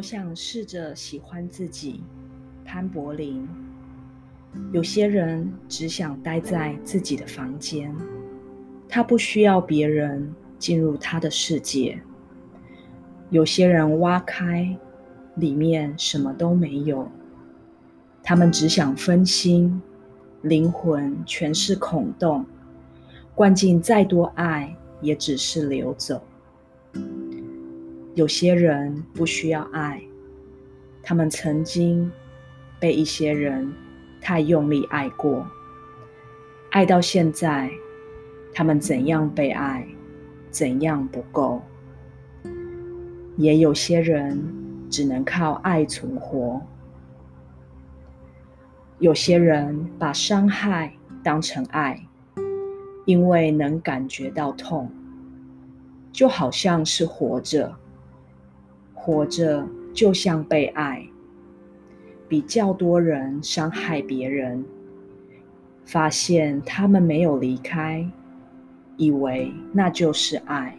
我想试着喜欢自己。潘柏林。有些人只想待在自己的房间，他不需要别人进入他的世界。有些人挖开，里面什么都没有，他们只想分心，灵魂全是孔洞，灌进再多爱，也只是流走。有些人不需要爱，他们曾经被一些人。太用力爱过，爱到现在，他们怎样被爱，怎样不够。也有些人只能靠爱存活。有些人把伤害当成爱，因为能感觉到痛，就好像是活着。活着就像被爱。比较多人伤害别人，发现他们没有离开，以为那就是爱。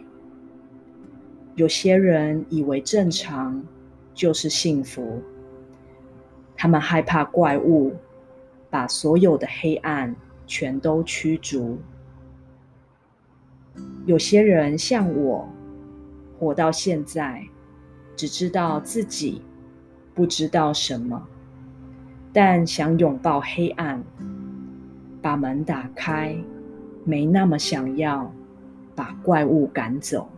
有些人以为正常就是幸福，他们害怕怪物，把所有的黑暗全都驱逐。有些人像我，活到现在，只知道自己，不知道什么。但想拥抱黑暗，把门打开，没那么想要把怪物赶走。